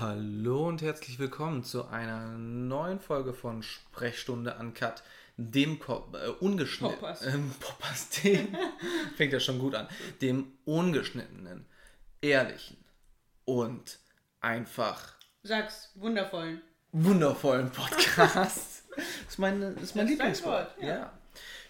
Hallo und herzlich willkommen zu einer neuen Folge von Sprechstunde Uncut, dem Ko äh, ungeschnittenen Poppers. ähm, Poppers, dem fängt ja schon gut an, dem ungeschnittenen, ehrlichen und einfach Sag's, wundervollen. wundervollen Podcast. Das ist mein, ist mein Das ist dein Lieblingswort. Wort, ja. ja.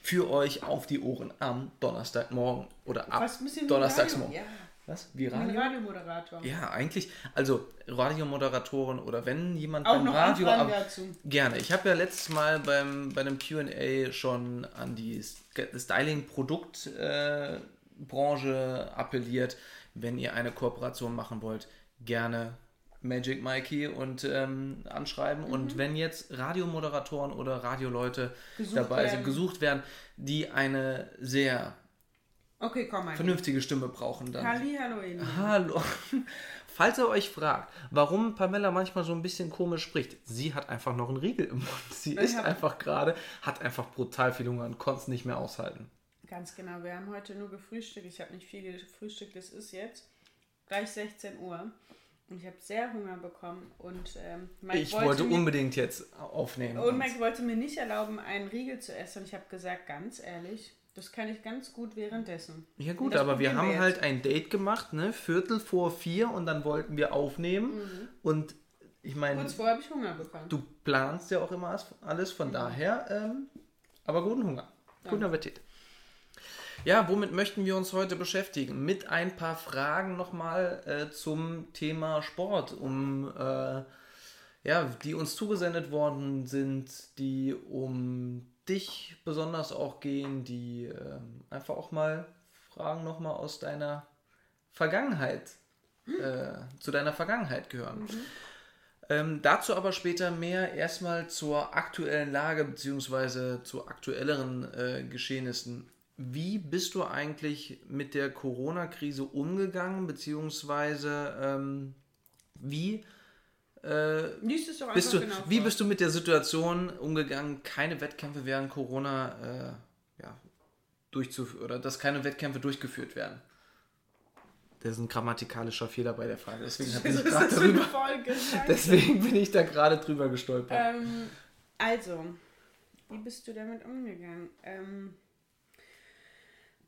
Für euch auf die Ohren am Donnerstagmorgen oder ab Fast ein bisschen wie Donnerstagsmorgen. Ja, Was? Wie wie ein Radio? Radiomoderator. Ja, eigentlich, also Radiomoderatoren oder wenn jemand Auch beim noch Radio. Aber- dazu. Gerne. Ich habe ja letztes Mal beim, bei einem QA schon an die Styling-Produktbranche äh, appelliert. Wenn ihr eine Kooperation machen wollt, gerne Magic Mikey und ähm, anschreiben. Mhm. Und wenn jetzt Radiomoderatoren oder Radioleute Gesucht dabei sind, werden. gesucht werden, die eine sehr Okay, komm mal. vernünftige Stimme brauchen, dann Halli, hallo, Lieben. Hallo. Falls ihr euch fragt, warum Pamela manchmal so ein bisschen komisch spricht, sie hat einfach noch einen Riegel im Mund. Sie Ich ist einfach gerade, hat einfach brutal viel Hunger und konnte es nicht mehr aushalten. Ganz genau, wir haben heute nur gefrühstückt. Ich habe nicht viel gefrühstückt, es ist jetzt gleich 16 Uhr. Und ich habe sehr Hunger bekommen. Und ähm, Mike, Ich wollte mir, unbedingt jetzt aufnehmen. und Mike wollte mir nicht erlauben, einen Riegel zu essen. Und ich habe gesagt, ganz ehrlich, das kann ich ganz gut währenddessen. ja gut, aber wir haben jetzt. halt ein Date gemacht, ne? Viertel vor vier und dann wollten wir aufnehmen. Mhm. Und ich meine, Kurz vorher habe ich Hunger bekommen. du planst ja auch immer alles, Mhm. von daher, ähm, aber guten Hunger. Guten Appetit. Ja, womit möchten wir uns heute beschäftigen? Mit ein paar Fragen nochmal äh, zum Thema Sport, um äh, ja, die uns zugesendet worden sind, die um dich besonders auch gehen, die ähm, einfach auch mal Fragen nochmal aus deiner Vergangenheit, äh, zu deiner Vergangenheit gehören. Ähm, dazu aber später mehr erstmal zur aktuellen Lage beziehungsweise zu aktuelleren äh, Geschehnissen. Wie bist du eigentlich mit der Corona-Krise umgegangen, beziehungsweise ähm, wie, äh, bist du, genau wie vor. bist du mit der Situation umgegangen, keine Wettkämpfe während Corona äh, ja, durchzuführen oder dass keine Wettkämpfe durchgeführt werden? Das ist ein grammatikalischer Fehler bei der Frage, deswegen habe ich darüber. Deswegen bin ich da gerade drüber gestolpert. Ähm, also, wie bist du damit umgegangen? Ähm,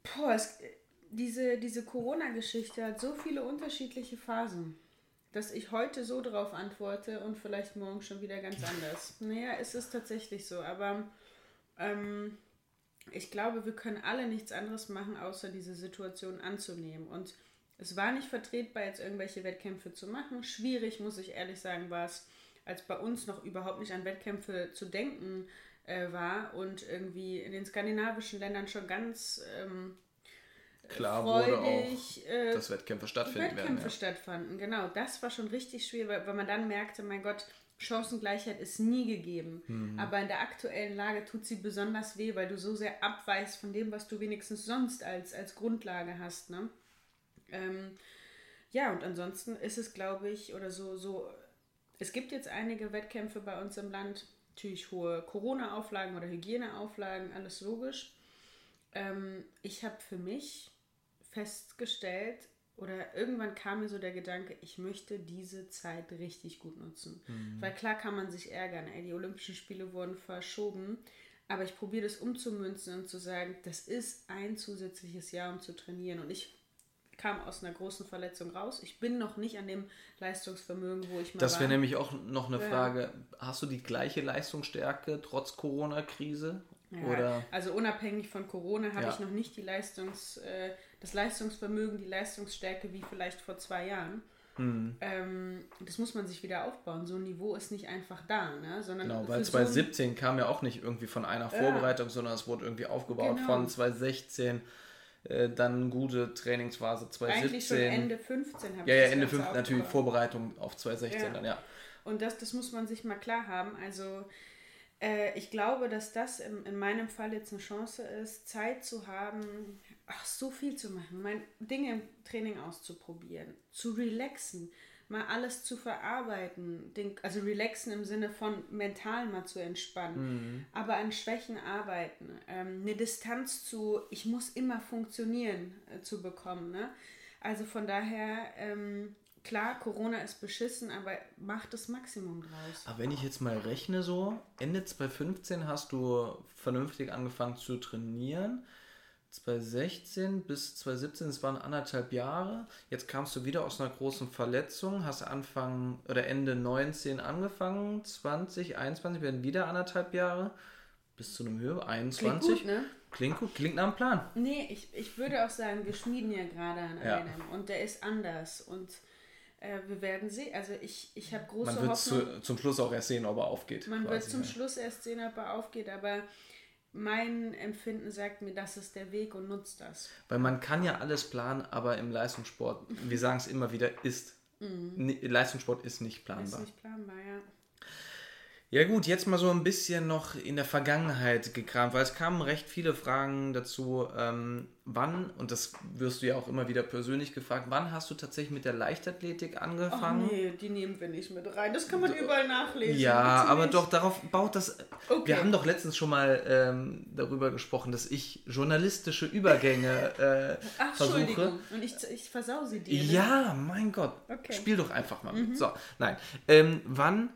boah, es, diese, diese Corona-Geschichte hat so viele unterschiedliche Phasen, dass ich heute so drauf antworte und vielleicht morgen schon wieder ganz anders. Naja, es ist tatsächlich so, aber ähm, ich glaube, wir können alle nichts anderes machen, außer diese Situation anzunehmen. Und es war nicht vertretbar, jetzt irgendwelche Wettkämpfe zu machen. Schwierig, muss ich ehrlich sagen, war es, als bei uns noch überhaupt nicht an Wettkämpfe zu denken äh, war und irgendwie in den skandinavischen Ländern schon ganz ähm, Klar wurde auch, äh, dass Wettkämpfe stattfinden Wettkämpfe werden. stattfanden. Genau, das war schon richtig schwer, weil, weil man dann merkte, mein Gott, Chancengleichheit ist nie gegeben. Mhm. Aber in der aktuellen Lage tut sie besonders weh, weil du so sehr abweichst von dem, was du wenigstens sonst als, als Grundlage hast. Ne? Ähm, ja, und ansonsten ist es, glaube ich, oder so, so, es gibt jetzt einige Wettkämpfe bei uns im Land, natürlich hohe Corona-Auflagen oder Hygieneauflagen, alles logisch. Ähm, ich habe für mich festgestellt, oder irgendwann kam mir so der Gedanke, ich möchte diese Zeit richtig gut nutzen. Weil klar kann man sich ärgern, ey, die Olympischen Spiele wurden verschoben, aber ich probiere das umzumünzen und zu sagen, das ist ein zusätzliches Jahr, um zu trainieren. Und ich kam aus einer großen Verletzung raus. Ich bin noch nicht an dem Leistungsvermögen, wo ich mal Das wäre nämlich auch noch eine Ja. Frage. Hast du die gleiche Leistungsstärke trotz Corona-Krise? Ja, Oder Also unabhängig von Corona habe Ja. ich noch nicht die Leistungs, äh, das Leistungsvermögen, die Leistungsstärke wie vielleicht vor zwei Jahren. Hm. Ähm, das muss man sich wieder aufbauen. So ein Niveau ist nicht einfach da, ne? sondern genau, weil für so ein- 2017 kam ja auch nicht irgendwie von einer Vorbereitung, sondern es wurde irgendwie aufgebaut Genau. von 2016. Äh, dann gute Trainingsphase eigentlich schon 2017. Ende 15 habe ja, ich ja, das Ende Ganze 5 natürlich. Vorbereitung auf 2016 Ja. dann, ja. Und das, das muss man sich mal klar haben. Also äh, ich glaube, dass das in, in meinem Fall jetzt eine Chance ist, Zeit zu haben, ach, so viel zu machen, mein, Dinge im Training auszuprobieren, zu relaxen, mal alles zu verarbeiten, den, also relaxen im Sinne von mental mal zu entspannen, aber an Schwächen arbeiten, ähm, eine Distanz zu, ich muss immer funktionieren, äh, zu bekommen. Ne? Also von daher ähm, klar, Corona ist beschissen, aber mach das Maximum draus. Aber wenn ich jetzt mal rechne so, Ende 2015 hast du vernünftig angefangen zu trainieren. 2016 bis 2017, das waren anderthalb Jahre. Jetzt kamst du wieder aus einer großen Verletzung, hast Anfang oder Ende 19 angefangen, 20, 21 werden wieder anderthalb Jahre bis zu einem Höhe, 21. Klingt gut, ne? Klingt gut, klingt nach einem Plan. Nee, ich, ich würde auch sagen, wir schmieden ja gerade an ja. einem und der ist anders und äh, wir werden sehen. Also ich, ich habe große Man wird Zu, zum Schluss auch erst sehen, ob er aufgeht. Man wird zum ja. Schluss erst sehen, ob er aufgeht, aber mein Empfinden sagt mir, das ist der Weg und nutzt das. Weil man kann ja alles planen, aber im Leistungssport, wir sagen es immer wieder, ist mhm. Leistungssport ist nicht planbar. Ist nicht planbar, ja. Ja gut, jetzt mal so ein bisschen noch in der Vergangenheit gekramt, weil es kamen recht viele Fragen dazu, ähm, wann, und das wirst du ja auch immer wieder persönlich gefragt, wann hast du tatsächlich mit der Leichtathletik angefangen? Ach nee, die nehmen wir nicht mit rein, das kann man überall nachlesen. Ja, aber doch, darauf baut das, okay. wir haben doch letztens schon mal ähm, darüber gesprochen, dass ich journalistische Übergänge äh, Ach, versuche. Entschuldigung, und ich, ich versau sie dir. Ne? Ja, mein Gott, okay. spiel doch einfach mal mhm. mit. So, nein, ähm, wann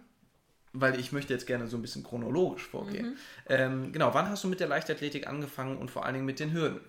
weil ich möchte jetzt gerne so ein bisschen chronologisch vorgehen. Mhm. Ähm, genau, wann hast du mit der Leichtathletik angefangen und vor allen Dingen mit den Hürden?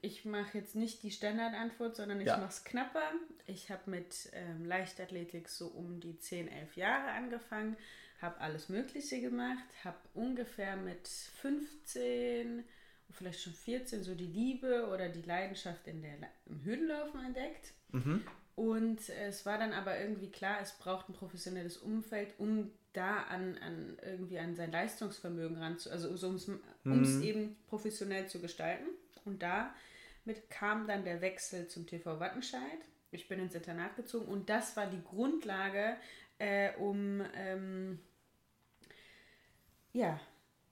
Ich mache jetzt nicht die Standardantwort, sondern ich ja. mache es knapper. Ich habe mit ähm, Leichtathletik so um die 10, 11 Jahre angefangen, habe alles Mögliche gemacht, habe ungefähr mit 15, vielleicht schon 14 so die Liebe oder die Leidenschaft in der, im Hürdenlaufen entdeckt. Mhm. Und es war dann aber irgendwie klar, es braucht ein professionelles Umfeld, um da an, an irgendwie an sein Leistungsvermögen ranzu, also um es mhm. eben professionell zu gestalten. Und damit kam dann der Wechsel zum TV Wattenscheid. Ich bin ins Internat gezogen und das war die Grundlage, äh, um ähm, ja,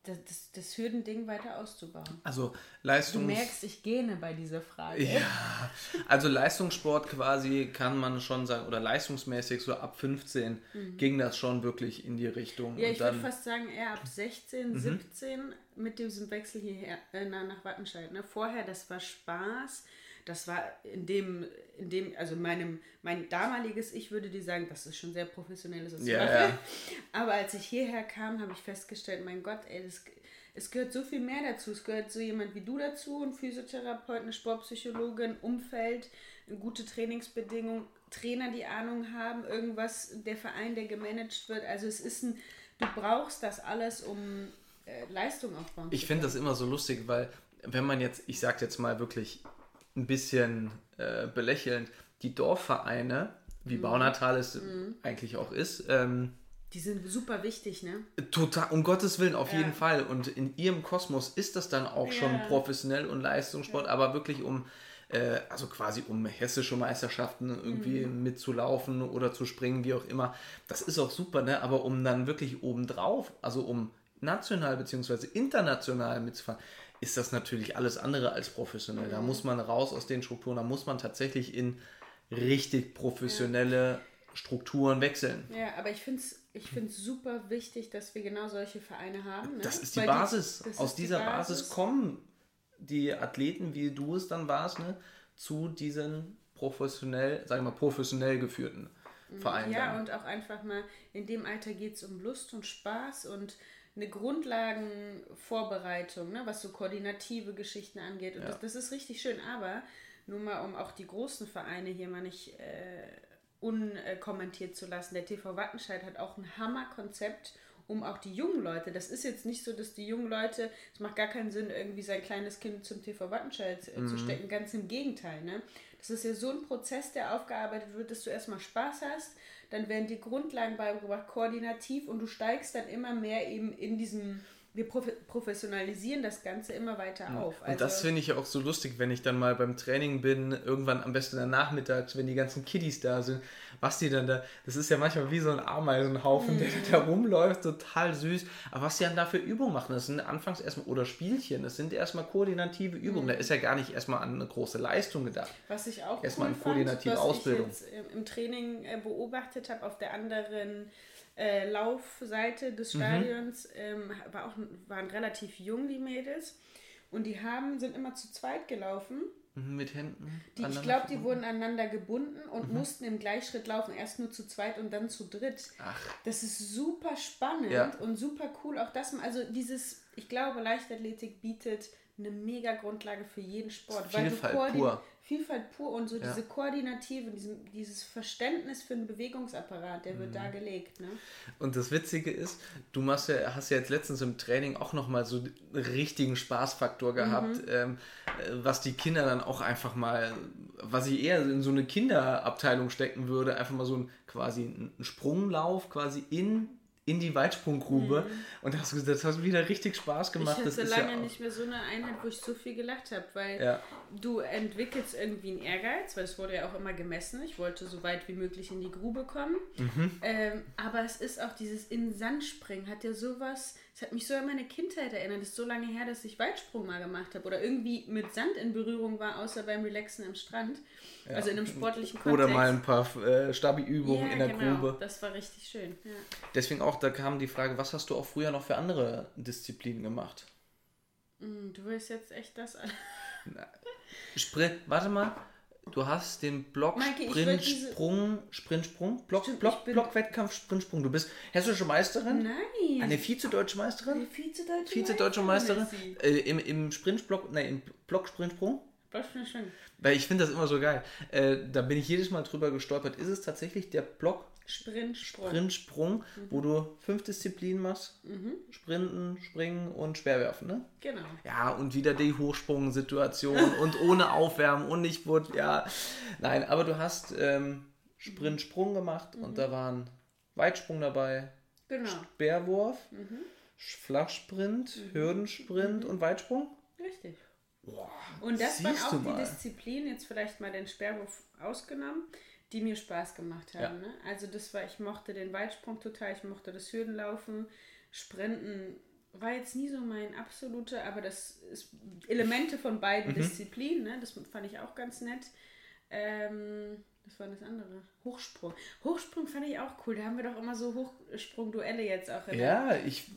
das, das Hürdending weiter auszubauen. Also Leistungs... Du merkst, ich gähne bei dieser Frage. Ja, also Leistungssport quasi kann man schon sagen, oder leistungsmäßig so ab 15 mhm. ging das schon wirklich in die Richtung. Ja, ich würde fast sagen eher ab 16, mhm. 17 mit diesem Wechsel hierher äh, nach Wattenscheid. Ne? Vorher, das war Spaß das war in dem, in dem, also meinem, mein damaliges Ich würde dir sagen, das ist schon sehr professionelles was ja, ja. Aber als ich hierher kam, habe ich festgestellt, mein Gott, ey, das, es gehört so viel mehr dazu. Es gehört so jemand wie du dazu, ein Physiotherapeut, eine Sportpsychologe, ein Umfeld, eine gute Trainingsbedingungen, Trainer, die Ahnung haben, irgendwas, der Verein, der gemanagt wird. Also es ist ein, du brauchst das alles, um äh, Leistung aufbauen ich zu können. Ich finde das immer so lustig, weil wenn man jetzt, ich sage jetzt mal wirklich ein bisschen äh, belächelnd, die Dorfvereine, wie mhm. Baunatal es mhm. eigentlich auch ist, ähm, die sind super wichtig, ne? Total, um Gottes Willen, auf ja. jeden Fall. Und in ihrem Kosmos ist das dann auch ja. schon professionell und Leistungssport, ja. aber wirklich um, äh, also quasi um hessische Meisterschaften irgendwie mhm. mitzulaufen oder zu springen, wie auch immer. Das ist auch super, ne? Aber um dann wirklich obendrauf, also um national bzw. international mitzufahren, ist das natürlich alles andere als professionell. Da muss man raus aus den Strukturen, da muss man tatsächlich in richtig professionelle ja. Strukturen wechseln. Ja, aber ich finde es ich find's super wichtig, dass wir genau solche Vereine haben. Ne? Das ist die Weil Basis. Die, aus dieser die Basis. Basis. kommen die Athleten, wie du es dann warst, ne, zu diesen professionell, sagen wir mal, professionell geführten mhm. Vereinen. Ja, und auch einfach mal, in dem Alter geht es um Lust und Spaß und eine Grundlagenvorbereitung, ne, was so koordinative Geschichten angeht. Und ja. das, das, ist richtig schön. Aber nur mal, um auch die großen Vereine hier mal nicht äh, unkommentiert zu lassen, der TV Wattenscheid hat auch ein Hammerkonzept, um auch die jungen Leute, das ist jetzt nicht so, dass die jungen Leute, es macht gar keinen Sinn, irgendwie sein kleines Kind zum TV Wattenscheid äh, mhm. zu stecken, ganz im Gegenteil. Ne? Das ist ja so ein Prozess, der aufgearbeitet wird, dass du erstmal Spaß hast, dann werden die Grundlagen beigebracht, koordinativ und du steigst dann immer mehr eben in diesem wir professionalisieren das Ganze immer weiter ja. auf. Also und das finde ich ja auch so lustig, wenn ich dann mal beim Training bin, irgendwann am besten dann nachmittags, wenn die ganzen Kiddies da sind, was die dann da, das ist ja manchmal wie so ein Ameisenhaufen, mhm. der da rumläuft, total süß. Aber was die dann da für Übungen machen, das sind anfangs erstmal, oder Spielchen, das sind erstmal koordinative Übungen. Mhm. Da ist ja gar nicht erstmal an eine große Leistung gedacht. Was ich auch erstmal cool an koordinative fand, was Ausbildung. Ich jetzt im Training äh, beobachtet habe, auf der anderen äh, Laufseite des mhm. Stadions mhm. ähm, war auch, waren relativ jung, die Mädels. Und die haben, sind immer zu zweit gelaufen Mit Händen? Die, ich glaube, die wurden aneinander gebunden und mhm. mussten im Gleichschritt laufen. Erst nur zu zweit und dann zu dritt. Ach. Das ist super spannend ja. und super cool. Auch das, also dieses, ich glaube, Leichtathletik bietet eine mega Grundlage für jeden Sport. Vielfalt weil du pur. Vielfalt pur und so ja. diese Koordinative, diesem, dieses Verständnis für einen Bewegungsapparat, der wird mhm. da gelegt. Ne? Und das Witzige ist, du machst ja, hast ja jetzt letztens im Training auch nochmal so einen richtigen Spaßfaktor gehabt, mhm. ähm, was die Kinder dann auch einfach mal, was ich eher in so eine Kinderabteilung stecken würde, einfach mal so ein quasi einen Sprunglauf quasi in in die Weitsprunggrube mhm. und das, das hat wieder richtig Spaß gemacht. Ich hatte lange ja nicht mehr so eine Einheit, wo ich so viel gelacht habe, weil ja. du entwickelst irgendwie einen Ehrgeiz, weil es wurde ja auch immer gemessen. Ich wollte so weit wie möglich in die Grube kommen. Mhm. Ähm, aber es ist auch dieses in Sand springen, hat ja sowas, es hat mich so an meine Kindheit erinnert. Es ist so lange her, dass ich Weitsprung mal gemacht habe oder irgendwie mit Sand in Berührung war, außer beim Relaxen am Strand. Ja. Also in einem sportlichen Kontext. Oder mal ein paar äh, Stabi-Übungen in der genau. Grube. Das war richtig schön. Deswegen auch, da kam die Frage, was hast du auch früher noch für andere Disziplinen gemacht? Mm, du willst jetzt echt das Sprint, warte mal. Du hast den Block Maike, Sprint Sprung Sprint Sprung Block Stimmt, Block Block Wettkampf Sprint Sprung. Du bist hessische Meisterin? Nein. Eine Vizedeutsche Meisterin? Eine Vizedeutsche, Vize Meisterin. Äh, im, Im Sprint Block, nein, im Block Sprint Sprung? Block Sprint Sprung. Weil ich finde das immer so geil. Äh, da bin ich jedes Mal drüber gestolpert. Ist es tatsächlich der Block Sprintsprung, Sprintsprung mhm. wo du fünf Disziplinen machst? Mhm. Sprinten, Springen und Schwerwerfen, ne? Genau. Ja, und wieder die Hochsprung-Situation und ohne Aufwärmen und nicht wurde, ja. Nein, aber du hast ähm, Sprintsprung gemacht mhm. und da waren Weitsprung dabei, genau. Speerwurf, mhm. Flachsprint, mhm. Hürdensprint mhm. und Weitsprung. Richtig. Boah, und das waren auch die Disziplinen, jetzt vielleicht mal den Sperrwurf ausgenommen, die mir Spaß gemacht haben. Ja. Ne? Also das war, ich mochte den Weitsprung total, ich mochte das Hürdenlaufen, Sprinten war jetzt nie so mein absoluter, aber das ist Elemente von beiden mhm. Disziplinen, ne? das fand ich auch ganz nett. Ähm, was war das andere? Hochsprung. Hochsprung fand ich auch cool. Da haben wir doch immer so Hochsprung-Duelle jetzt auch. ja, ich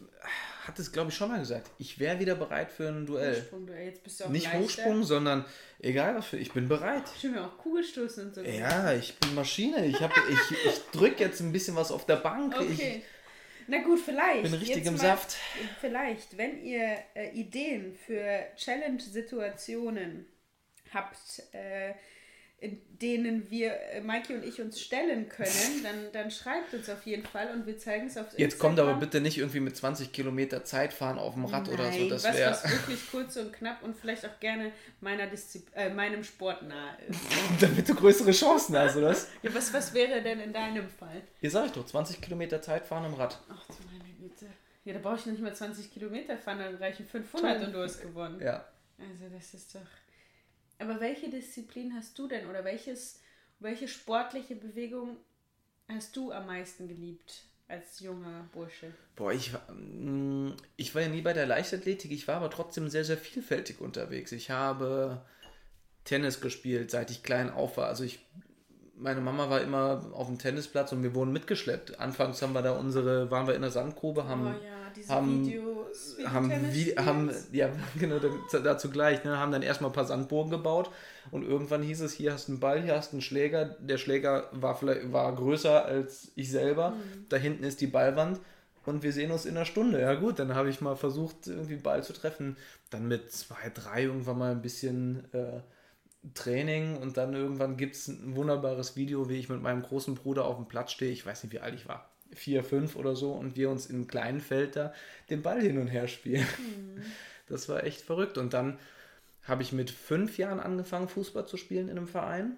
hatte es, glaube ich, schon mal gesagt. Ich wäre wieder bereit für ein Duell. Hochsprung-Duell. Jetzt bist du auch Nicht leichter. Hochsprung, sondern egal was für. Ich bin bereit. Ich mir auch Kugelstoßen und so. Ja, ich bin Maschine. Ich, ich, ich drücke jetzt ein bisschen was auf der Bank. Okay. Ich, na gut, vielleicht. Bin richtig im mal, Saft. Vielleicht, wenn ihr äh, Ideen für Challenge-Situationen habt, äh, denen wir, äh, Maiki und ich, uns stellen können, dann, dann schreibt uns auf jeden Fall und wir zeigen es auf Instagram. Jetzt kommt aber bitte nicht irgendwie mit 20 Kilometer Zeit fahren auf dem Rad Nein, oder so. Das was, was wirklich kurz und knapp und vielleicht auch gerne meiner Diszipl äh, meinem Sport nahe ist. Damit du größere Chancen hast, oder was? ja, was, was wäre denn in deinem Fall? Hier sag ich doch, 20 Kilometer Zeit fahren im Rad. Ach du meine Güte. Ja, da brauche ich nicht mal 20 Kilometer fahren, dann reichen 500 Toll. und du hast gewonnen. Ja. Also das ist doch... Aber welche Disziplin hast du denn oder welches, welche sportliche Bewegung hast du am meisten geliebt als junger Bursche? Boah, ich, mm, ich war ja nie bei der Leichtathletik, ich war aber trotzdem sehr, sehr vielfältig unterwegs. Ich habe Tennis gespielt, seit ich klein auf war. Also ich meine Mama war immer auf dem Tennisplatz und wir wurden mitgeschleppt. Anfangs haben wir da unsere, waren wir in der Sandgrube, haben, oh ja, diese haben, Videos, haben, wie, haben, ja, genau, dazu gleich, ne, haben dann erstmal ein paar Sandburgen gebaut und irgendwann hieß es, hier hast du einen Ball, hier hast du einen Schläger. Der Schläger war vielleicht, war größer als ich selber. Mhm. Da hinten ist die Ballwand und wir sehen uns in einer Stunde. Ja gut, dann habe ich mal versucht, irgendwie Ball zu treffen. Dann mit zwei, drei irgendwann mal ein bisschen äh, Training und dann irgendwann gibt es ein wunderbares Video, wie ich mit meinem großen Bruder auf dem Platz stehe. Ich weiß nicht, wie alt ich war. Vier, fünf oder so und wir uns im kleinen Feld da den Ball hin und her spielen. Mhm. Das war echt verrückt. Und dann habe ich mit fünf Jahren angefangen, Fußball zu spielen in einem Verein.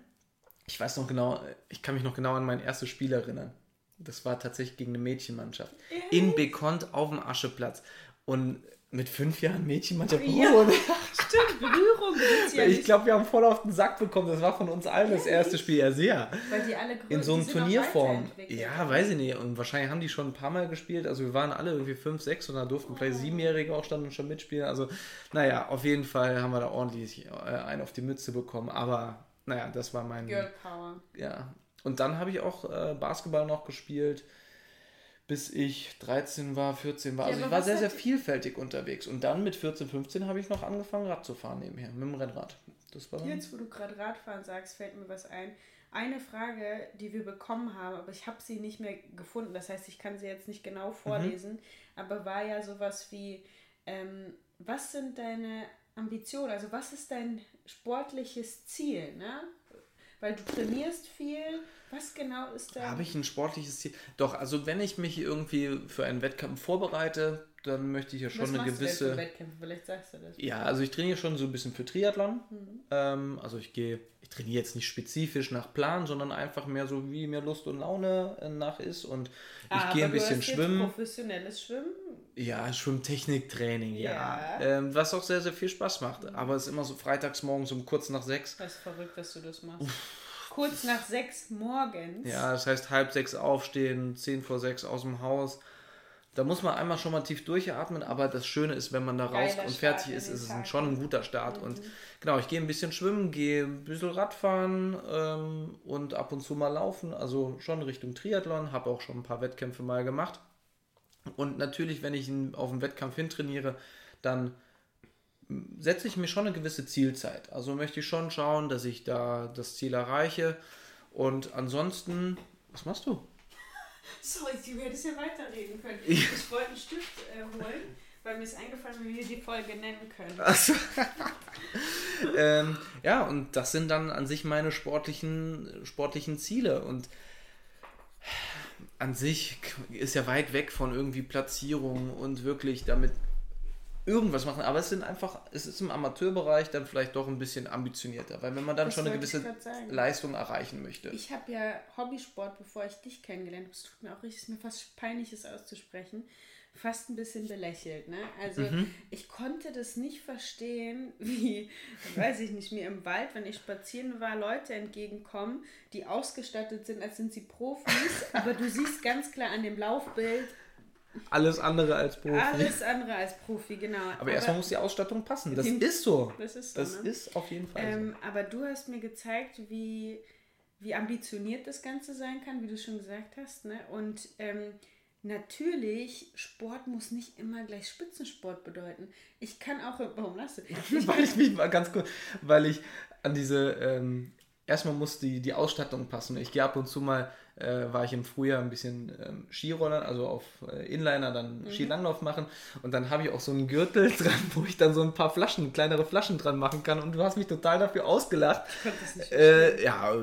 Ich weiß noch genau, ich kann mich noch genau an mein erstes Spiel erinnern. Das war tatsächlich gegen eine Mädchenmannschaft. In Bekont auf dem Ascheplatz. Und mit fünf Jahren Mädchenmannschaft. Ja, stimmt, Berührung. Ja ich glaube, wir haben voll auf den Sack bekommen. Das war von uns allen das erste Spiel. Ja, sehr. Weil die alle In so einem Turnierform. Ja, weiß ich nicht. Und wahrscheinlich haben die schon ein paar Mal gespielt. Also wir waren alle irgendwie fünf, sechs und da durften oh. vielleicht Siebenjährige auch dann schon mitspielen. Also, naja, auf jeden Fall haben wir da ordentlich äh, einen auf die Mütze bekommen. Aber, naja, das war mein... Girl Power. Ja. Und dann habe ich auch äh, Basketball noch gespielt bis ich 13 war, 14 war. Ja, also ich war sehr, sehr vielfältig unterwegs. Und dann mit 14, 15 habe ich noch angefangen, Rad zu fahren nebenher, mit dem Rennrad. Das war Jetzt, wo du gerade Radfahren sagst, fällt mir was ein. Eine Frage, die wir bekommen haben, aber ich habe sie nicht mehr gefunden. Das heißt, ich kann sie jetzt nicht genau mhm. vorlesen, mhm. aber war ja sowas wie, ähm, was sind deine Ambitionen? Also was ist dein sportliches Ziel? Ne? Weil du trainierst viel. Was genau ist da? Habe ich ein sportliches Ziel? Doch, also wenn ich mich irgendwie für einen Wettkampf vorbereite, dann möchte ich ja schon Was eine gewisse. Du Wettkämpfe? Vielleicht sagst du das. Ja, also ich trainiere schon so ein bisschen für Triathlon. Mhm. Ähm, also ich gehe, ich trainiere jetzt nicht spezifisch nach Plan, sondern einfach mehr so, wie mir Lust und Laune äh, nach ist. Und ich ah, gehe ein bisschen schwimmen. professionelles Schwimmen? Ja, Schwimmtechniktraining, ja. ja. Ähm, was auch sehr, sehr viel Spaß macht. Mhm. Aber es ist immer so freitags morgens um kurz nach sechs. Das ist verrückt, dass du das machst. Uff. Kurz nach sechs morgens. Ja, das heißt halb sechs aufstehen, zehn vor sechs aus dem Haus da muss man einmal schon mal tief durchatmen, aber das Schöne ist, wenn man da raus und fertig ist, ist es schon ein guter Start. Mhm. Und genau, ich gehe ein bisschen schwimmen, gehe ein bisschen Radfahren ähm, und ab und zu mal laufen, also schon Richtung Triathlon, habe auch schon ein paar Wettkämpfe mal gemacht. Und natürlich, wenn ich auf einen Wettkampf hintrainiere, dann setze ich mir schon eine gewisse Zielzeit. Also möchte ich schon schauen, dass ich da das Ziel erreiche. Und ansonsten, was machst du? Sorry, du hättest ja weiterreden können. Ich wollte einen Stift äh, holen, weil mir ist eingefallen, wie wir die Folge nennen können. Also, ähm, ja, und das sind dann an sich meine sportlichen, sportlichen Ziele. Und an sich ist ja weit weg von irgendwie Platzierung und wirklich damit irgendwas machen, aber es sind einfach, es ist im Amateurbereich dann vielleicht doch ein bisschen ambitionierter, weil wenn man dann das schon eine gewisse Leistung erreichen möchte. Ich habe ja Hobbysport, bevor ich dich kennengelernt habe, es tut mir auch richtig, mir fast peinlich, es auszusprechen, fast ein bisschen belächelt. Ne? Also mhm. ich konnte das nicht verstehen, wie, weiß ich nicht, mir im Wald, wenn ich spazieren war, Leute entgegenkommen, die ausgestattet sind, als sind sie Profis, aber du siehst ganz klar an dem Laufbild, alles andere als Profi. Alles andere als Profi, genau. Aber, aber erstmal muss die Ausstattung passen. Das ist so. Das ist so. Das ne? ist auf jeden Fall ähm, so. Aber du hast mir gezeigt, wie, wie ambitioniert das Ganze sein kann, wie du schon gesagt hast. Ne? Und ähm, natürlich, Sport muss nicht immer gleich Spitzensport bedeuten. Ich kann auch. Warum lachst du? Ich weil ich mich mal ganz kurz, weil ich an diese. Ähm, erstmal muss die, die Ausstattung passen. Ich gehe ab und zu mal äh, war ich im Frühjahr ein bisschen ähm, Skirollern, also auf äh, Inliner dann mhm. Skilanglauf machen. Und dann habe ich auch so einen Gürtel dran, wo ich dann so ein paar Flaschen, kleinere Flaschen dran machen kann. Und du hast mich total dafür ausgelacht. Äh, ja,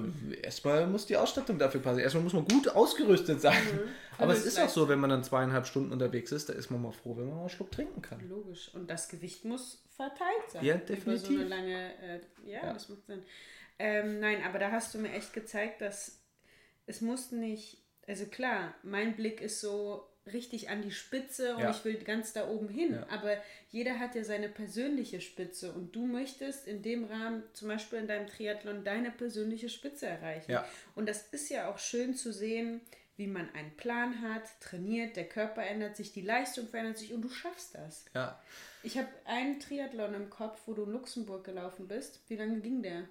erstmal muss die Ausstattung dafür passen. Erstmal muss man gut ausgerüstet sein. Mhm. Aber es ist auch so, wenn man dann zweieinhalb Stunden unterwegs ist, da ist man mal froh, wenn man mal einen Schluck trinken kann. Logisch. Und das Gewicht muss verteilt sein. Ja, definitiv. So lange, äh, ja, ja, das macht Sinn. Ähm, nein, aber da hast du mir echt gezeigt, dass es muss nicht, also klar, mein Blick ist so richtig an die Spitze und ja. ich will ganz da oben hin. Ja. Aber jeder hat ja seine persönliche Spitze und du möchtest in dem Rahmen, zum Beispiel in deinem Triathlon, deine persönliche Spitze erreichen. Ja. Und das ist ja auch schön zu sehen, wie man einen Plan hat, trainiert, der Körper ändert sich, die Leistung verändert sich und du schaffst das. Ja. Ich habe einen Triathlon im Kopf, wo du in Luxemburg gelaufen bist. Wie lange ging der?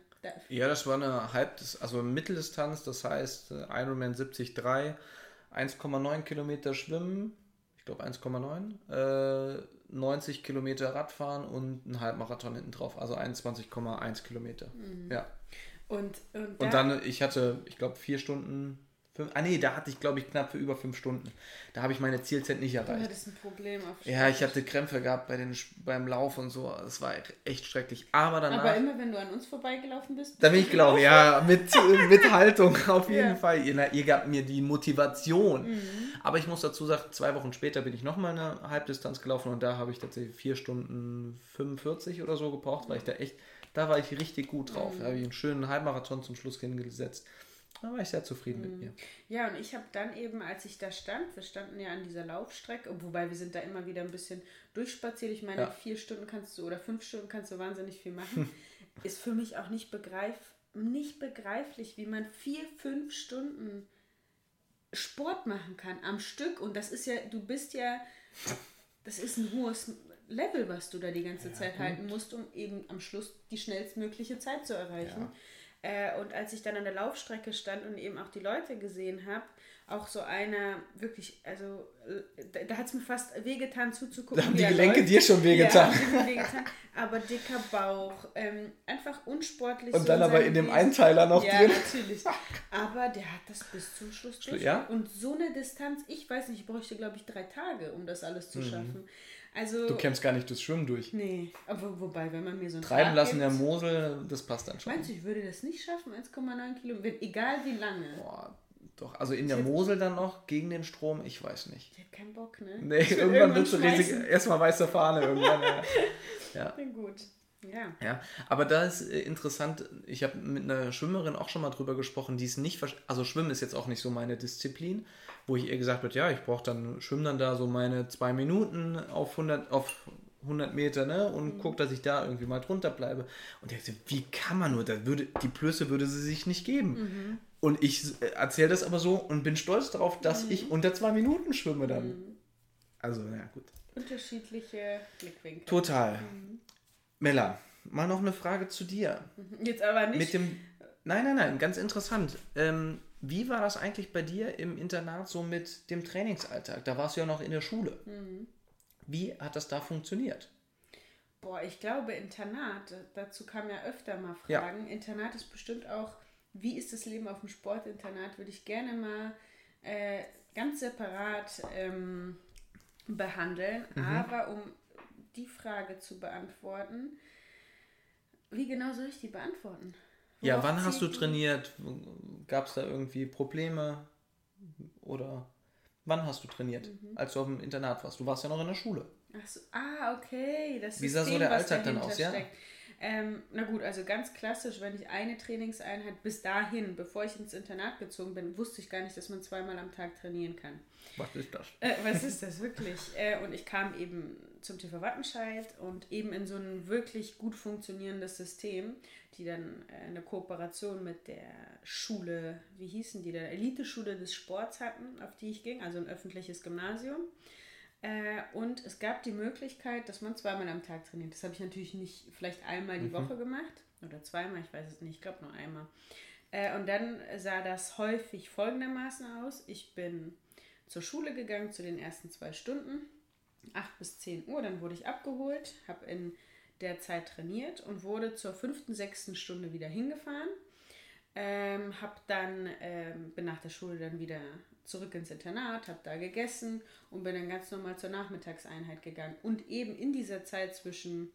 Ja, das war eine Halb, also Mitteldistanz, das heißt äh, Ironman 73, 1,9 Kilometer schwimmen, ich glaube 1,9, äh, 90 Kilometer Radfahren und ein Halbmarathon hinten drauf, also 21,1 Kilometer. Mhm. Ja. Und, und, und dann, ich hatte, ich glaube, vier Stunden Fünf, ah nee, da hatte ich glaube ich knapp für über fünf Stunden. Da habe ich meine Zielzeit nicht erreicht. Du hattest ein Problem auf Ja, ich hatte Krämpfe gehabt bei den, beim Lauf und so. Es war echt schrecklich. Aber danach. Aber immer wenn du an uns vorbeigelaufen bist. Da bin ich gelaufen, ja, mit, mit Haltung auf jeden ja. Fall. Ihr, ihr gabt mir die Motivation. Mhm. Aber ich muss dazu sagen, zwei Wochen später bin ich nochmal eine Halbdistanz gelaufen und da habe ich tatsächlich vier Stunden 45 oder so gebraucht, weil ich da echt, da war ich richtig gut drauf. Mhm. Da habe ich einen schönen Halbmarathon zum Schluss hingesetzt. Da war ich sehr zufrieden mhm. mit mir. Ja, und ich habe dann eben, als ich da stand, wir standen ja an dieser Laufstrecke, wobei wir sind da immer wieder ein bisschen durchspaziert. Ich meine, ja. vier Stunden kannst du oder fünf Stunden kannst du wahnsinnig viel machen. Ist für mich auch nicht, begreif, nicht begreiflich, wie man vier, fünf Stunden Sport machen kann am Stück. Und das ist ja, du bist ja, das ist ein hohes Level, was du da die ganze ja, Zeit halten musst, um eben am Schluss die schnellstmögliche Zeit zu erreichen. Ja. Äh, und als ich dann an der Laufstrecke stand und eben auch die Leute gesehen habe, auch so einer wirklich, also äh, da, da hat es mir fast wehgetan zuzugucken. Da haben die Gelenke läuft. dir schon wehgetan. Ja, wehgetan. Aber dicker Bauch, ähm, einfach unsportlich. Und so dann aber in dem Einteiler noch ja, drin. Ja, natürlich. Aber der hat das bis zum Schluss durch. Ja? Und so eine Distanz, ich weiß nicht, ich bräuchte glaube ich drei Tage, um das alles zu mhm. schaffen. Also, du kämpfst gar nicht durchs Schwimmen durch. Nee, aber wobei, wenn man mir so ein Treiben lassen der Mosel, das passt dann schon. Meinst du, ich würde das nicht schaffen, 1,9 Kilometer, egal wie lange? Boah, doch, also in der Mosel dann noch gegen den Strom, ich weiß nicht. Ich hab keinen Bock, ne? Nee, irgendwann, irgendwann wird es riesig. Erstmal weiße Fahne irgendwann. ja. ja. Bin gut. Ja. ja, aber da ist äh, interessant, ich habe mit einer Schwimmerin auch schon mal drüber gesprochen, die ist nicht, also Schwimmen ist jetzt auch nicht so meine Disziplin, wo ich ihr gesagt habe, ja, ich brauche dann, schwimme dann da so meine zwei Minuten auf 100, auf 100 Meter, ne, und mhm. gucke, dass ich da irgendwie mal drunter bleibe. Und ich dachte, wie kann man nur, da würde, die Plöße würde sie sich nicht geben. Mhm. Und ich äh, erzähle das aber so und bin stolz darauf, dass mhm. ich unter zwei Minuten schwimme dann. Mhm. Also, ja, gut. Unterschiedliche Blickwinkel. Total. Mhm. Mella, mal noch eine Frage zu dir. Jetzt aber nicht. Mit dem. Nein, nein, nein, ganz interessant. Ähm, wie war das eigentlich bei dir im Internat so mit dem Trainingsalltag? Da warst du ja noch in der Schule. Mhm. Wie hat das da funktioniert? Boah, ich glaube, Internat, dazu kam ja öfter mal Fragen. Ja. Internat ist bestimmt auch, wie ist das Leben auf dem Sportinternat, würde ich gerne mal äh, ganz separat ähm, behandeln. Mhm. Aber um die Frage zu beantworten, wie genau soll ich die beantworten? Worauf ja, wann hast du trainiert? Gab es da irgendwie Probleme? Oder wann hast du trainiert, mhm. als du auf dem Internat warst? Du warst ja noch in der Schule. Ach so, ah, okay. Das Wie sah so der Alltag dann aus? Ja. Ähm, na gut, also ganz klassisch, wenn ich eine Trainingseinheit bis dahin, bevor ich ins Internat gezogen bin, wusste ich gar nicht, dass man zweimal am Tag trainieren kann. Was ist das? Äh, was ist das wirklich? Äh, und ich kam eben zum TV Wattenscheid und eben in so ein wirklich gut funktionierendes System, die dann äh, eine Kooperation mit der Schule, wie hießen die, der Eliteschule des Sports hatten, auf die ich ging, also ein öffentliches Gymnasium. Äh, und es gab die Möglichkeit, dass man zweimal am Tag trainiert. Das habe ich natürlich nicht vielleicht einmal die mhm. Woche gemacht oder zweimal, ich weiß es nicht, ich glaube nur einmal. Äh, und dann sah das häufig folgendermaßen aus. Ich bin zur Schule gegangen zu den ersten zwei Stunden, 8 bis 10 Uhr, dann wurde ich abgeholt, habe in der Zeit trainiert und wurde zur fünften, sechsten Stunde wieder hingefahren. Ähm, hab dann, ähm, bin nach der Schule dann wieder zurück ins Internat, habe da gegessen und bin dann ganz normal zur Nachmittagseinheit gegangen. Und eben in dieser Zeit zwischen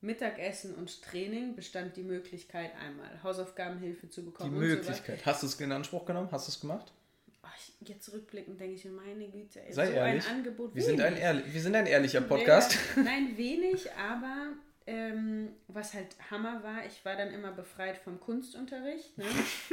Mittagessen und Training bestand die Möglichkeit, einmal Hausaufgabenhilfe zu bekommen. Die Möglichkeit. Hast du es in Anspruch genommen? Hast du es gemacht? Oh, ich, jetzt rückblickend denke ich mir, meine Güte, ey, Sei so ehrlich. ein Angebot. Wir sind ein, ehrlich, wir sind ein ehrlicher Podcast. Nein, wenig, aber ähm, was halt Hammer war, ich war dann immer befreit vom Kunstunterricht. Ne?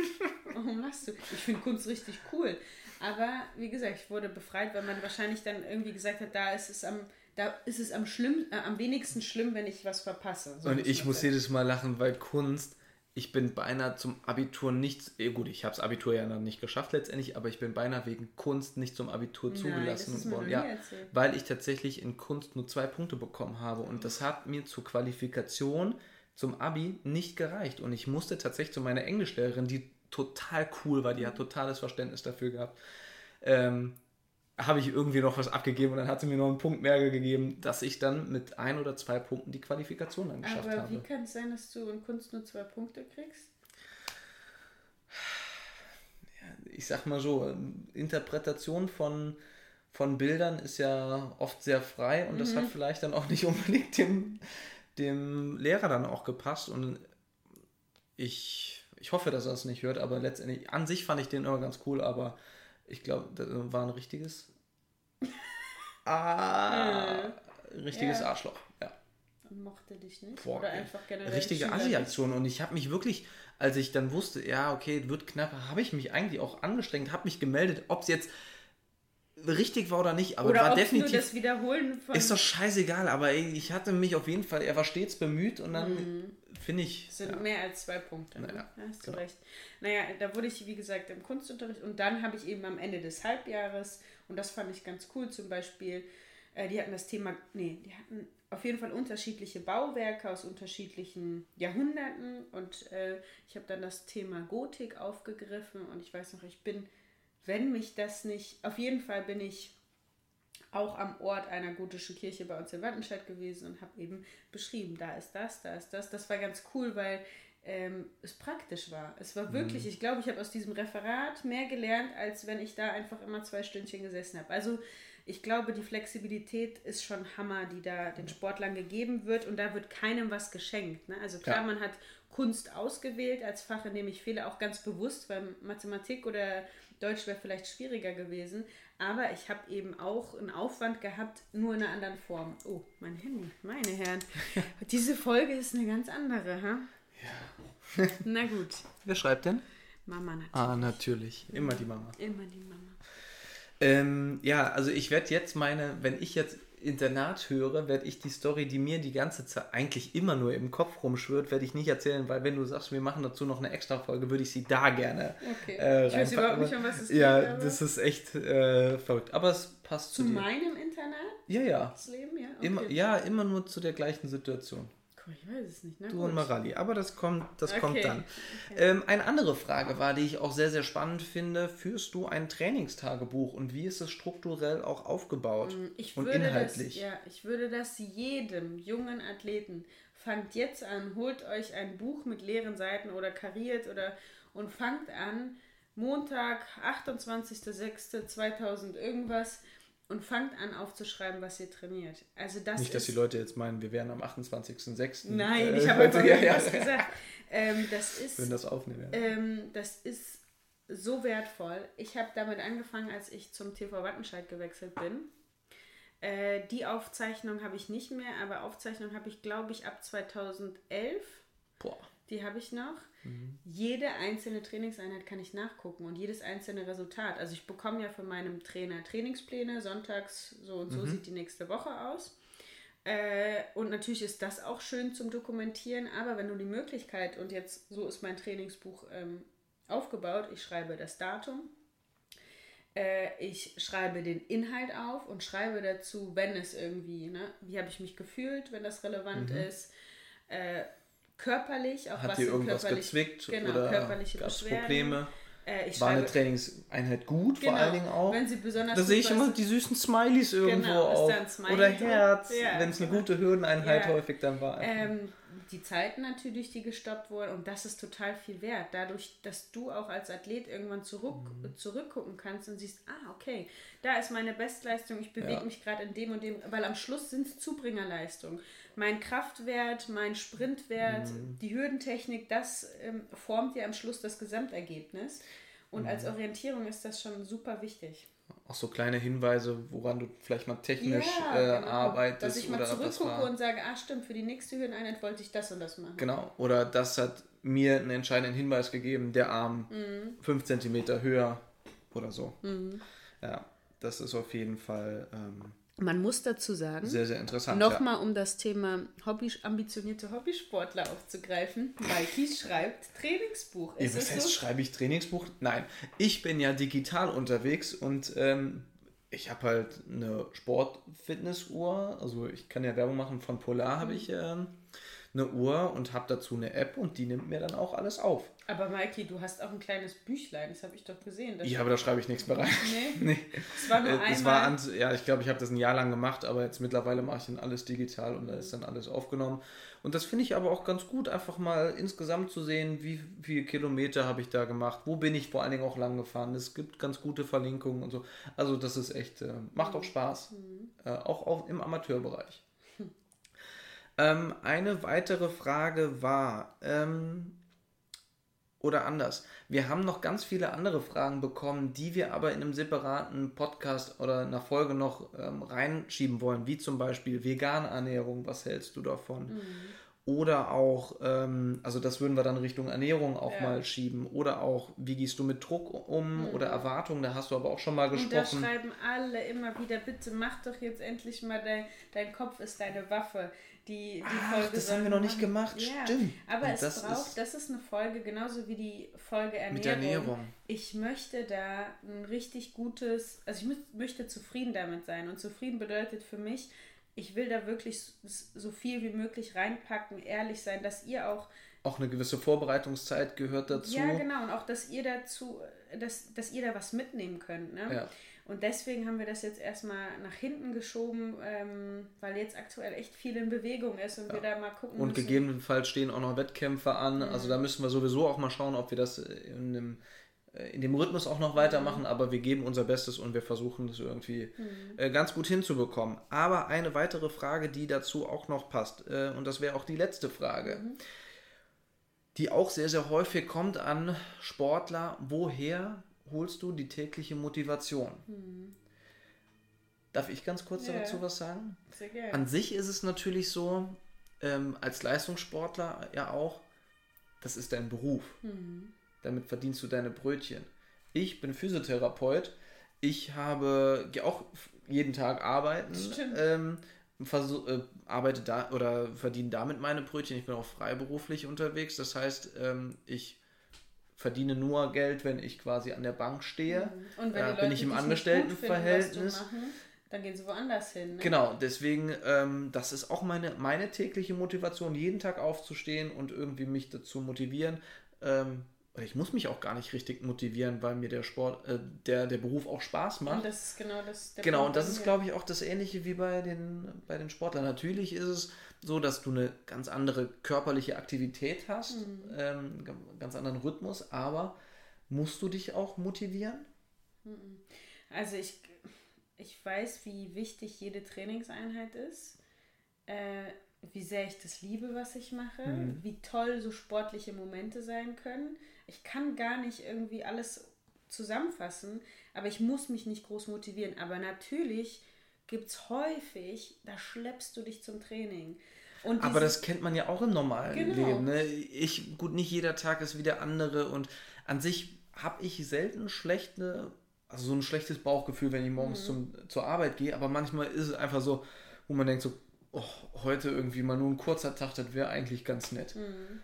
Warum lachst du? Ich finde Kunst richtig cool. Aber wie gesagt, ich wurde befreit, weil man wahrscheinlich dann irgendwie gesagt hat, da ist es am, da ist es am, schlimm, äh, am wenigsten schlimm, wenn ich was verpasse. So Und ich muss jedes Mal lachen, weil Kunst, ich bin beinahe zum Abitur nicht, eh gut, ich habe das Abitur ja noch nicht geschafft letztendlich, aber ich bin beinahe wegen Kunst nicht zum Abitur Nein, zugelassen worden. Ja, weil ich tatsächlich in Kunst nur zwei Punkte bekommen habe und das hat mir zur Qualifikation zum Abi nicht gereicht und ich musste tatsächlich zu meiner Englischlehrerin, die total cool war, die hat totales Verständnis dafür gehabt, ähm, habe ich irgendwie noch was abgegeben und dann hat sie mir noch einen Punkt mehr gegeben, dass ich dann mit ein oder zwei Punkten die Qualifikation dann geschafft Aber habe. wie kann es sein, dass du in Kunst nur zwei Punkte kriegst? ich sag mal so, Interpretation von, von Bildern ist ja oft sehr frei und mhm. das hat mhm. vielleicht dann auch nicht unbedingt dem, dem Lehrer dann auch gepasst und ich, ich hoffe, dass er es nicht hört, aber letztendlich, an sich fand ich den immer ganz cool, aber ich glaube, das war ein richtiges. ah, richtiges ja. Arschloch, ja. Und mochte dich nicht? Boah, Oder einfach generell. Richtige Assi-Aktion. Und ich habe mich wirklich, als ich dann wusste, ja, okay, wird knapp, habe ich mich eigentlich auch angestrengt, habe mich gemeldet, ob es jetzt richtig war oder nicht, aber oder war definitiv. Nur das Wiederholen von ist doch scheißegal, aber ich hatte mich auf jeden Fall, er war stets bemüht und dann mhm. finde ich. Das sind ja. mehr als zwei Punkte. Ne? Naja, ja, hast du genau. recht. Naja, da wurde ich, wie gesagt, im Kunstunterricht und dann habe ich eben am Ende des Halbjahres, und das fand ich ganz cool, zum Beispiel, äh, die hatten das Thema, nee, die hatten auf jeden Fall unterschiedliche Bauwerke aus unterschiedlichen Jahrhunderten und äh, ich habe dann das Thema Gotik aufgegriffen und ich weiß noch, ich bin, wenn mich das nicht, auf jeden Fall bin ich auch am Ort einer gotischen Kirche bei uns in Wattenscheid gewesen und habe eben beschrieben, da ist das, da ist das. Das war ganz cool, weil ähm, es praktisch war. Es war wirklich, mhm. ich glaube, ich habe aus diesem Referat mehr gelernt, als wenn ich da einfach immer zwei Stündchen gesessen habe. Also ich glaube, die Flexibilität ist schon Hammer, die da den Sportlern gegeben wird und da wird keinem was geschenkt. Ne? Also klar, ja. man hat Kunst ausgewählt als Fach, in dem ich fehle, auch ganz bewusst, weil Mathematik oder Deutsch wäre vielleicht schwieriger gewesen. Aber ich habe eben auch einen Aufwand gehabt, nur in einer anderen Form. Oh, mein Handy, meine Herren. Diese Folge ist eine ganz andere, ha? Ja. Na gut. Wer schreibt denn? Mama natürlich. Ah, natürlich. Immer die Mama. Immer die Mama. Ähm, ja, also ich werde jetzt meine, wenn ich jetzt Internat höre, werde ich die Story, die mir die ganze Zeit eigentlich immer nur im Kopf rumschwirrt, werde ich nicht erzählen, weil wenn du sagst, wir machen dazu noch eine extra Folge, würde ich sie da gerne. Okay. Äh, ich weiß überhaupt nicht, um was es geht. Ja, aber. das ist echt äh, verrückt. Aber es passt zu, zu meinem Internat? Ja, ja. Das Leben, ja. Okay. Immer, ja, immer nur zu der gleichen Situation. Ich weiß es nicht. Ne? Du Gut. und Marali. Aber das kommt, das okay. kommt dann. Okay. Ähm, eine andere Frage war, die ich auch sehr, sehr spannend finde. Führst du ein Trainingstagebuch und wie ist es strukturell auch aufgebaut mm, ich und inhaltlich? Das, ja, ich würde das jedem jungen Athleten, fangt jetzt an, holt euch ein Buch mit leeren Seiten oder kariert oder und fangt an, Montag, 28.06.2000 irgendwas und fangt an aufzuschreiben, was ihr trainiert. Also das Nicht, dass die Leute jetzt meinen, wir wären am 28.06. Nein, äh, ich habe einfach ja, ja, was gesagt. Ähm, das ist, Wenn das aufnehmen. Ähm, das ist so wertvoll. Ich habe damit angefangen, als ich zum TV Wattenscheid gewechselt bin. Äh, die Aufzeichnung habe ich nicht mehr, aber Aufzeichnung habe ich, glaube ich, ab 2011. Boah. Die habe ich noch. Mhm. Jede einzelne Trainingseinheit kann ich nachgucken und jedes einzelne Resultat. Also ich bekomme ja von meinem Trainer Trainingspläne, sonntags so und so mhm. sieht die nächste Woche aus. Äh, und natürlich ist das auch schön zum Dokumentieren, aber wenn du die Möglichkeit, und jetzt so ist mein Trainingsbuch ähm, aufgebaut, ich schreibe das Datum, äh, ich schreibe den Inhalt auf und schreibe dazu, wenn es irgendwie, ne, wie habe ich mich gefühlt, wenn das relevant mhm. ist, äh, körperlich, auch Hat was dir irgendwas gezwickt genau, oder körperliche Probleme? Äh, war eine Trainingseinheit gut, genau, vor allen Dingen auch. Wenn sie besonders da sehe ich immer die süßen Smileys irgendwo genau, auf. Oder Herz, ja, wenn es eine gute Hürdeneinheit ja. häufig dann war. Ähm, die Zeiten natürlich, die gestoppt wurden und das ist total viel wert. Dadurch, dass du auch als Athlet irgendwann zurück, mhm. zurückgucken kannst und siehst, ah, okay, da ist meine Bestleistung, ich bewege ja. mich gerade in dem und dem, weil am Schluss sind es Zubringerleistungen mein Kraftwert, mein Sprintwert, mhm. die Hürdentechnik, das ähm, formt ja am Schluss das Gesamtergebnis. Und mhm. als Orientierung ist das schon super wichtig. Auch so kleine Hinweise, woran du vielleicht mal technisch ja, äh, genau. arbeitest. Dass ich mal zurückgucke und sage, ah stimmt, für die nächste Hürdeneinheit wollte ich das und das machen. Genau, oder das hat mir einen entscheidenden Hinweis gegeben, der Arm 5 mhm. cm höher oder so. Mhm. Ja, das ist auf jeden Fall... Ähm, man muss dazu sagen, sehr, sehr interessant. Nochmal, ja. um das Thema Hobby, ambitionierte Hobbysportler aufzugreifen. Mikey schreibt Trainingsbuch. Ist ja, was heißt, so? schreibe ich Trainingsbuch? Nein, ich bin ja digital unterwegs und ähm, ich habe halt eine Sport-Fitness-Uhr. Also ich kann ja Werbung machen von Polar, habe mhm. ich ähm, eine Uhr und habe dazu eine App und die nimmt mir dann auch alles auf. Aber Maiki, du hast auch ein kleines Büchlein, das habe ich doch gesehen. ja, aber da schreibe ich nichts mehr rein. Nee? nee. Es war nur äh, einmal. War an, ja, ich glaube, ich habe das ein Jahr lang gemacht, aber jetzt mittlerweile mache ich dann alles digital und da ist dann alles aufgenommen. Und das finde ich aber auch ganz gut, einfach mal insgesamt zu sehen, wie viele Kilometer habe ich da gemacht, wo bin ich vor allen Dingen auch lang gefahren. Es gibt ganz gute Verlinkungen und so. Also das ist echt, äh, macht auch Spaß, mhm. äh, auch, auch im Amateurbereich. Ähm, eine weitere Frage war, ähm, oder anders, wir haben noch ganz viele andere Fragen bekommen, die wir aber in einem separaten Podcast oder einer Folge noch ähm, reinschieben wollen, wie zum Beispiel vegane Ernährung, was hältst du davon? Mhm. Oder auch, ähm, also das würden wir dann Richtung Ernährung auch ja. mal schieben. Oder auch, wie gehst du mit Druck um mhm. oder Erwartungen, da hast du aber auch schon mal gesprochen. Und da schreiben alle immer wieder, bitte mach doch jetzt endlich mal, dein, dein Kopf ist deine Waffe. Die, die Ach, Folge das haben wir noch nicht gemacht, ja. stimmt. Aber Und es das braucht, ist das ist eine Folge, genauso wie die Folge Ernährung. Mit Ernährung. Ich möchte da ein richtig gutes, also ich möchte zufrieden damit sein. Und zufrieden bedeutet für mich, ich will da wirklich so viel wie möglich reinpacken, ehrlich sein, dass ihr auch auch eine gewisse Vorbereitungszeit gehört dazu. Ja, genau. Und auch, dass ihr dazu, dass, dass ihr da was mitnehmen könnt. Ne? Ja. Und deswegen haben wir das jetzt erstmal nach hinten geschoben, ähm, weil jetzt aktuell echt viel in Bewegung ist und ja. wir da mal gucken Und müssen. gegebenenfalls stehen auch noch Wettkämpfe an. Mhm. Also da müssen wir sowieso auch mal schauen, ob wir das in dem, äh, in dem Rhythmus auch noch weitermachen. Mhm. Aber wir geben unser Bestes und wir versuchen das irgendwie mhm. äh, ganz gut hinzubekommen. Aber eine weitere Frage, die dazu auch noch passt, äh, und das wäre auch die letzte Frage. Mhm die auch sehr, sehr häufig kommt an Sportler. Woher holst du die tägliche Motivation? Hm. Darf ich ganz kurz ja. dazu was sagen? Sehr gerne. An sich ist es natürlich so, ähm, als Leistungssportler ja auch, das ist dein Beruf. Mhm. Damit verdienst du deine Brötchen. Ich bin Physiotherapeut. Ich habe auch jeden Tag arbeiten. Ähm, versuch, äh, arbeite da oder verdiene damit meine Brötchen. Ich bin auch freiberuflich unterwegs. Das heißt, ähm, ich verdiene nur Geld, wenn ich quasi an der Bank stehe. Mhm. Und wenn äh, bin ich im Angestelltenverhältnis. Machen, dann gehen sie woanders hin. Ne? Genau, deswegen, ähm, das ist auch meine, meine tägliche Motivation, jeden Tag aufzustehen und irgendwie mich dazu motivieren. Ähm, ich muss mich auch gar nicht richtig motivieren, weil mir der Sport, äh, der, der Beruf auch Spaß macht. Und das ist genau das. genau, Punkt, und das ist, glaube ich, auch das Ähnliche wie bei den, bei den Sportlern. Natürlich ist es so, dass du eine ganz andere körperliche Aktivität hast, mhm. ähm, ganz anderen Rhythmus, aber musst du dich auch motivieren? Mhm. Also ich, ich weiß, wie wichtig jede Trainingseinheit ist. Äh, wie sehr ich das liebe, was ich mache, mhm. wie toll so sportliche Momente sein können ich kann gar nicht irgendwie alles zusammenfassen, aber ich muss mich nicht groß motivieren. Aber natürlich gibt es häufig, da schleppst du dich zum Training. aber das kennt man ja auch im normalen genau. Leben. Ne? Ich, gut, nicht jeder Tag ist wie der andere und an sich habe ich selten schlechte, also so ein schlechtes Bauchgefühl, wenn ich morgens mhm. zum, zur Arbeit gehe, aber manchmal ist es einfach so, wo man denkt so, oh, heute irgendwie mal nur ein kurzer Tag, das wäre eigentlich ganz nett. Mhm.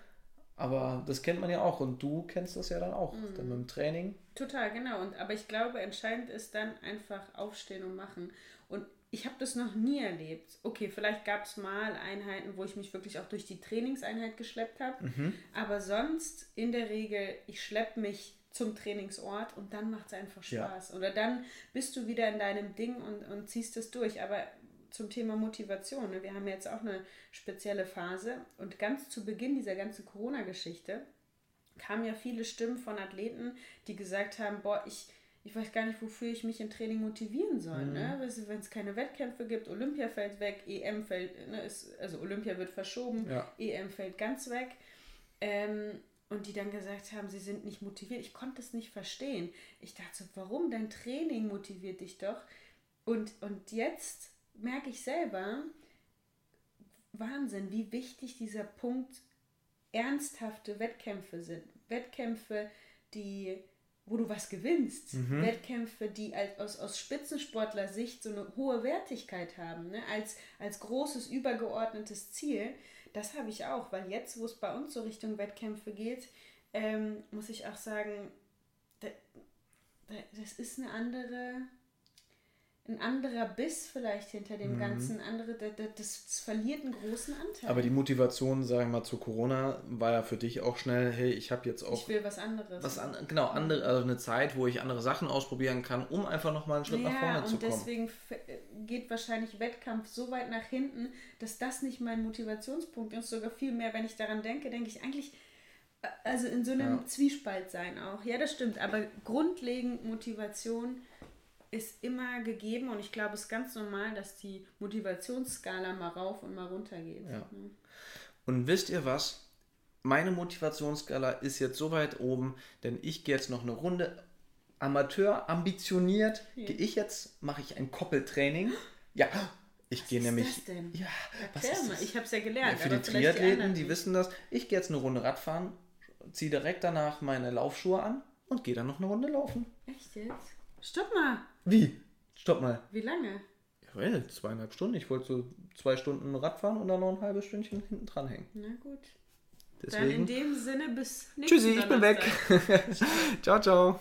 Aber das kennt man ja auch und du kennst das ja dann auch, mhm. dann mit dem Training. Total, genau. Und, aber ich glaube, entscheidend ist dann einfach aufstehen und machen. Und ich habe das noch nie erlebt. Okay, vielleicht gab es mal Einheiten, wo ich mich wirklich auch durch die Trainingseinheit geschleppt habe. Mhm. Aber sonst in der Regel, ich schleppe mich zum Trainingsort und dann macht es einfach Spaß. Ja. Oder dann bist du wieder in deinem Ding und, und ziehst es durch. Aber zum Thema Motivation. Ne? Wir haben jetzt auch eine spezielle Phase und ganz zu Beginn dieser ganzen Corona-Geschichte kamen ja viele Stimmen von Athleten, die gesagt haben, boah, ich, ich weiß gar nicht, wofür ich mich im Training motivieren soll. Ne? Mhm. Ne? Wenn es keine Wettkämpfe gibt, Olympia fällt weg, EM fällt, ne, ist, also Olympia wird verschoben, ja. EM fällt ganz weg. Ähm, und die dann gesagt haben, sie sind nicht motiviert. Ich konnte es nicht verstehen. Ich dachte so, warum? Dein Training motiviert dich doch. Und, und jetzt merke ich selber, Wahnsinn, wie wichtig dieser Punkt ernsthafte Wettkämpfe sind. Wettkämpfe, die, wo du was gewinnst. Mhm. Wettkämpfe, die als, aus, aus Spitzensportler-Sicht so eine hohe Wertigkeit haben, ne? als, als großes, übergeordnetes Ziel. Das habe ich auch, weil jetzt, wo es bei uns so Richtung Wettkämpfe geht, ähm, muss ich auch sagen, das ist eine andere ein anderer Biss vielleicht hinter dem mhm. Ganzen, andere, das, das, verliert einen großen Anteil. Aber die Motivation, sagen wir mal, zu Corona war ja für dich auch schnell, hey, ich habe jetzt auch... Ich will was anderes. Was an, genau, andere, also eine Zeit, wo ich andere Sachen ausprobieren kann, um einfach nochmal einen Schritt ja, nach vorne zu kommen. und deswegen geht wahrscheinlich Wettkampf so weit nach hinten, dass das nicht mein Motivationspunkt ist, sogar viel mehr, wenn ich daran denke, denke ich eigentlich... Äh, also in so einem ja. Zwiespalt sein auch. Ja, das stimmt. Aber grundlegend Motivation ist immer gegeben und ich glaube, es ist ganz normal, dass die Motivationsskala mal rauf und mal runter geht. Ja. Ne? Und wisst ihr was? Meine Motivationsskala ist jetzt so weit oben, denn ich gehe jetzt noch eine Runde Amateur ambitioniert. Ja. Gehe ich jetzt, mache ich ein Koppeltraining. Ja, ich gehe nämlich. Was ist das denn? Ja, Erklär was ist mal. Ich habe es ja gelernt. Ja, für die Triathleten, die, die wissen das. Ich gehe jetzt eine Runde Radfahren, ziehe direkt danach meine Laufschuhe an und gehe dann noch eine Runde laufen. Echt jetzt? Stopp mal. Wie? Stopp mal. Wie lange? Ja, well, zweieinhalb Stunden. Ich wollte so zwei Stunden Rad fahren und dann noch ein halbes Stündchen hinten dran hängen. Na gut. Deswegen. Dann in dem Sinne bis nächsten Tschüssi, ich bin weg. ciao, ciao.